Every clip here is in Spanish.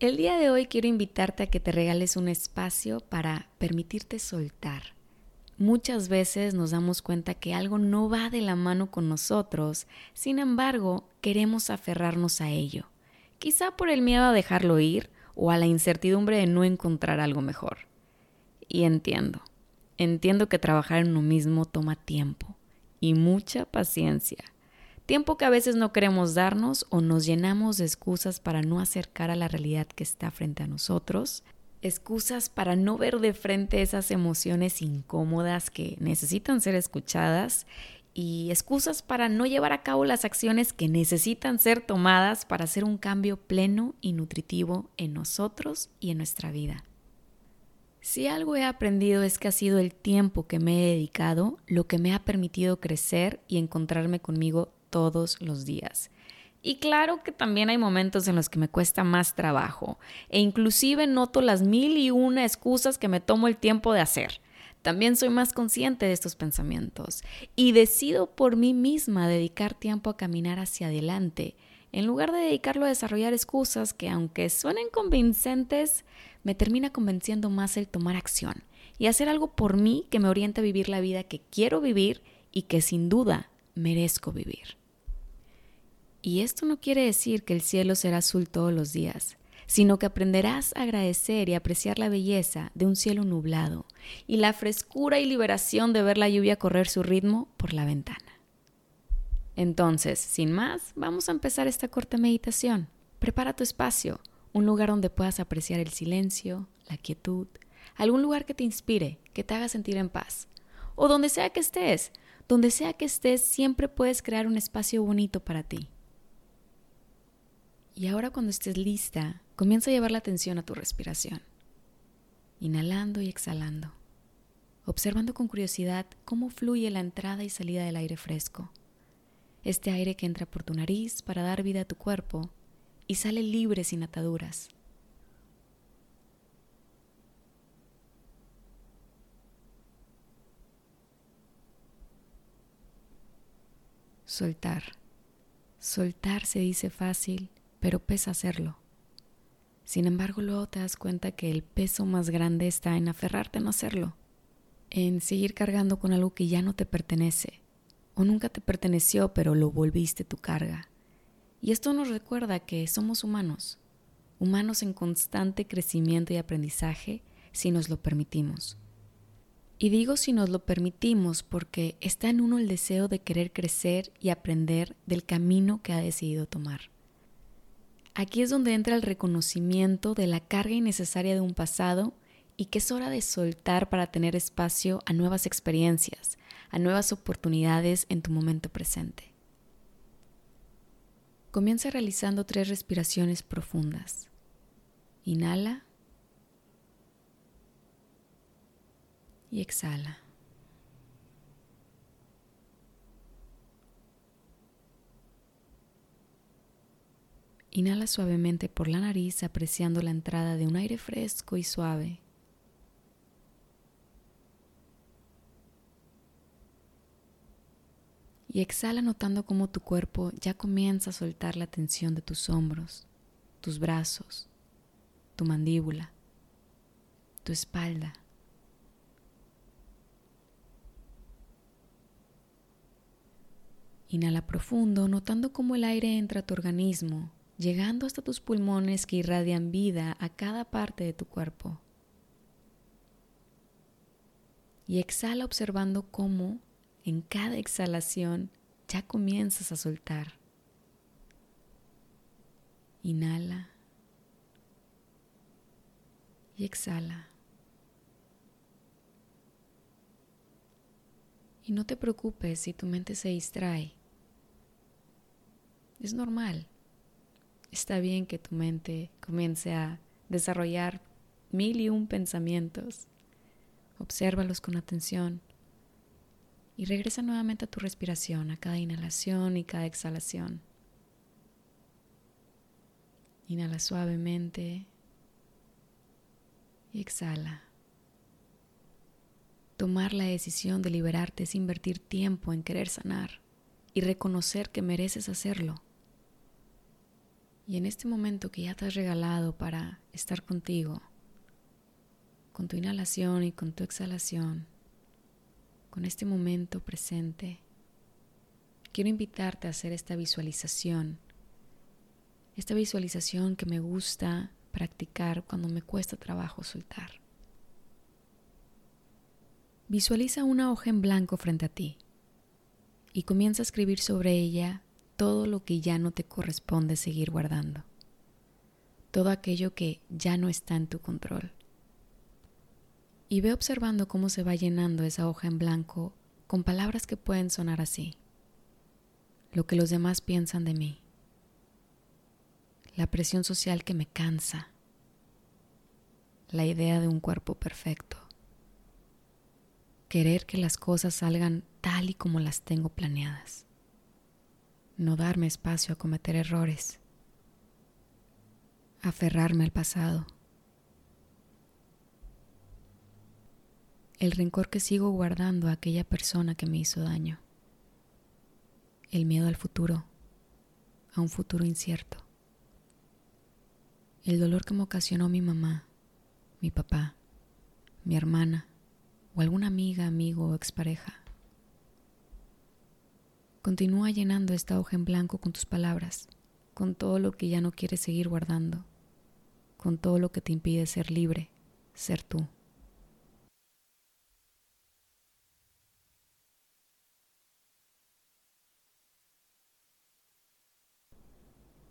El día de hoy quiero invitarte a que te regales un espacio para permitirte soltar. Muchas veces nos damos cuenta que algo no va de la mano con nosotros, sin embargo, queremos aferrarnos a ello, quizá por el miedo a dejarlo ir o a la incertidumbre de no encontrar algo mejor. Y entiendo, entiendo que trabajar en uno mismo toma tiempo y mucha paciencia Tiempo que a veces no queremos darnos o nos llenamos de excusas para no acercar a la realidad que está frente a nosotros. Excusas para no ver de frente esas emociones incómodas que necesitan ser escuchadas y excusas para no llevar a cabo las acciones que necesitan ser tomadas para hacer un cambio pleno y nutritivo en nosotros y en nuestra vida. Si algo he aprendido es que ha sido el tiempo que me he dedicado lo que me ha permitido crecer y encontrarme conmigo todos los días. Y claro que también hay momentos en los que me cuesta más trabajo e inclusive noto las mil y una excusas que me tomo el tiempo de hacer. También soy más consciente de estos pensamientos y decido por mí misma dedicar tiempo a caminar hacia adelante, en lugar de dedicarlo a desarrollar excusas que aunque suenen convincentes, me termina convenciendo más el tomar acción y hacer algo por mí que me oriente a vivir la vida que quiero vivir y que sin duda merezco vivir. Y esto no quiere decir que el cielo será azul todos los días, sino que aprenderás a agradecer y apreciar la belleza de un cielo nublado y la frescura y liberación de ver la lluvia correr su ritmo por la ventana. Entonces, sin más, vamos a empezar esta corta meditación. Prepara tu espacio, un lugar donde puedas apreciar el silencio, la quietud, algún lugar que te inspire, que te haga sentir en paz. O donde sea que estés, donde sea que estés, siempre puedes crear un espacio bonito para ti. Y ahora cuando estés lista, comienza a llevar la atención a tu respiración, inhalando y exhalando, observando con curiosidad cómo fluye la entrada y salida del aire fresco, este aire que entra por tu nariz para dar vida a tu cuerpo y sale libre sin ataduras. Soltar. Soltar se dice fácil, pero pesa hacerlo. Sin embargo, luego te das cuenta que el peso más grande está en aferrarte a no hacerlo, en seguir cargando con algo que ya no te pertenece, o nunca te perteneció, pero lo volviste tu carga. Y esto nos recuerda que somos humanos, humanos en constante crecimiento y aprendizaje si nos lo permitimos. Y digo si nos lo permitimos porque está en uno el deseo de querer crecer y aprender del camino que ha decidido tomar. Aquí es donde entra el reconocimiento de la carga innecesaria de un pasado y que es hora de soltar para tener espacio a nuevas experiencias, a nuevas oportunidades en tu momento presente. Comienza realizando tres respiraciones profundas. Inhala y exhala. Inhala suavemente por la nariz apreciando la entrada de un aire fresco y suave. Y exhala notando cómo tu cuerpo ya comienza a soltar la tensión de tus hombros, tus brazos, tu mandíbula, tu espalda. Inhala profundo, notando cómo el aire entra a tu organismo llegando hasta tus pulmones que irradian vida a cada parte de tu cuerpo. Y exhala observando cómo en cada exhalación ya comienzas a soltar. Inhala y exhala. Y no te preocupes si tu mente se distrae. Es normal está bien que tu mente comience a desarrollar mil y un pensamientos. Obsérvalos con atención y regresa nuevamente a tu respiración, a cada inhalación y cada exhalación. Inhala suavemente y exhala. Tomar la decisión de liberarte es invertir tiempo en querer sanar y reconocer que mereces hacerlo. Y en este momento que ya te has regalado para estar contigo, con tu inhalación y con tu exhalación, con este momento presente, quiero invitarte a hacer esta visualización, esta visualización que me gusta practicar cuando me cuesta trabajo soltar. Visualiza una hoja en blanco frente a ti y comienza a escribir sobre ella todo lo que ya no te corresponde seguir guardando, todo aquello que ya no está en tu control. Y ve observando cómo se va llenando esa hoja en blanco con palabras que pueden sonar así. Lo que los demás piensan de mí. La presión social que me cansa. La idea de un cuerpo perfecto. Querer que las cosas salgan tal y como las tengo planeadas no darme espacio a cometer errores, aferrarme al pasado, el rencor que sigo guardando a aquella persona que me hizo daño, el miedo al futuro, a un futuro incierto, el dolor que me ocasionó mi mamá, mi papá, mi hermana o alguna amiga, amigo o expareja. Continúa llenando esta hoja en blanco con tus palabras, con todo lo que ya no quieres seguir guardando, con todo lo que te impide ser libre, ser tú.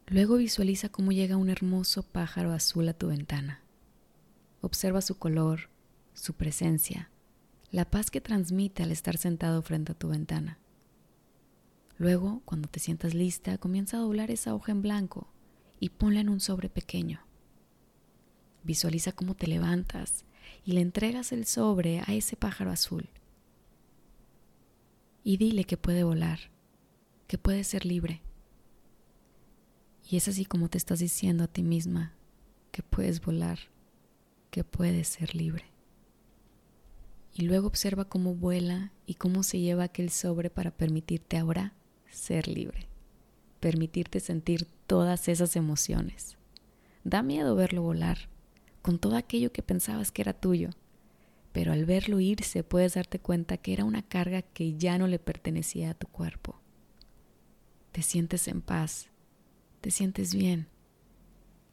Luego visualiza cómo llega un hermoso pájaro azul a tu ventana. Observa su color, su presencia, la paz que transmite al estar sentado frente a tu ventana. Luego, cuando te sientas lista, comienza a doblar esa hoja en blanco y ponla en un sobre pequeño. Visualiza cómo te levantas y le entregas el sobre a ese pájaro azul. Y dile que puede volar, que puede ser libre. Y es así como te estás diciendo a ti misma que puedes volar, que puedes ser libre. Y luego observa cómo vuela y cómo se lleva aquel sobre para permitirte ahora ser libre, permitirte sentir todas esas emociones. Da miedo verlo volar, con todo aquello que pensabas que era tuyo, pero al verlo irse puedes darte cuenta que era una carga que ya no le pertenecía a tu cuerpo. Te sientes en paz, te sientes bien,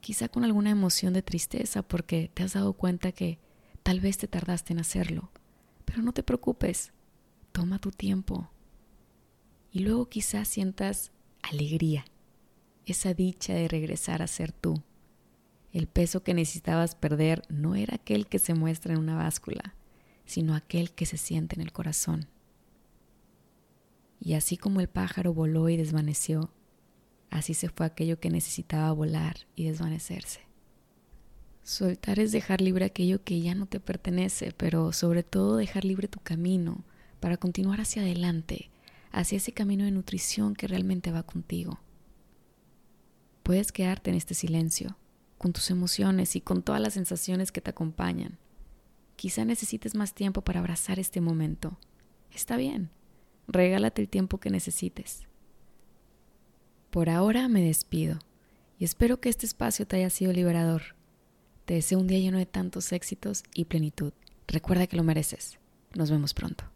quizá con alguna emoción de tristeza porque te has dado cuenta que tal vez te tardaste en hacerlo, pero no te preocupes, toma tu tiempo, y luego quizás sientas alegría, esa dicha de regresar a ser tú. El peso que necesitabas perder no era aquel que se muestra en una báscula, sino aquel que se siente en el corazón. Y así como el pájaro voló y desvaneció, así se fue aquello que necesitaba volar y desvanecerse. Soltar es dejar libre aquello que ya no te pertenece, pero sobre todo dejar libre tu camino para continuar hacia adelante, hacia ese camino de nutrición que realmente va contigo. Puedes quedarte en este silencio, con tus emociones y con todas las sensaciones que te acompañan. Quizá necesites más tiempo para abrazar este momento. Está bien, regálate el tiempo que necesites. Por ahora me despido y espero que este espacio te haya sido liberador. Te deseo un día lleno de tantos éxitos y plenitud. Recuerda que lo mereces. Nos vemos pronto.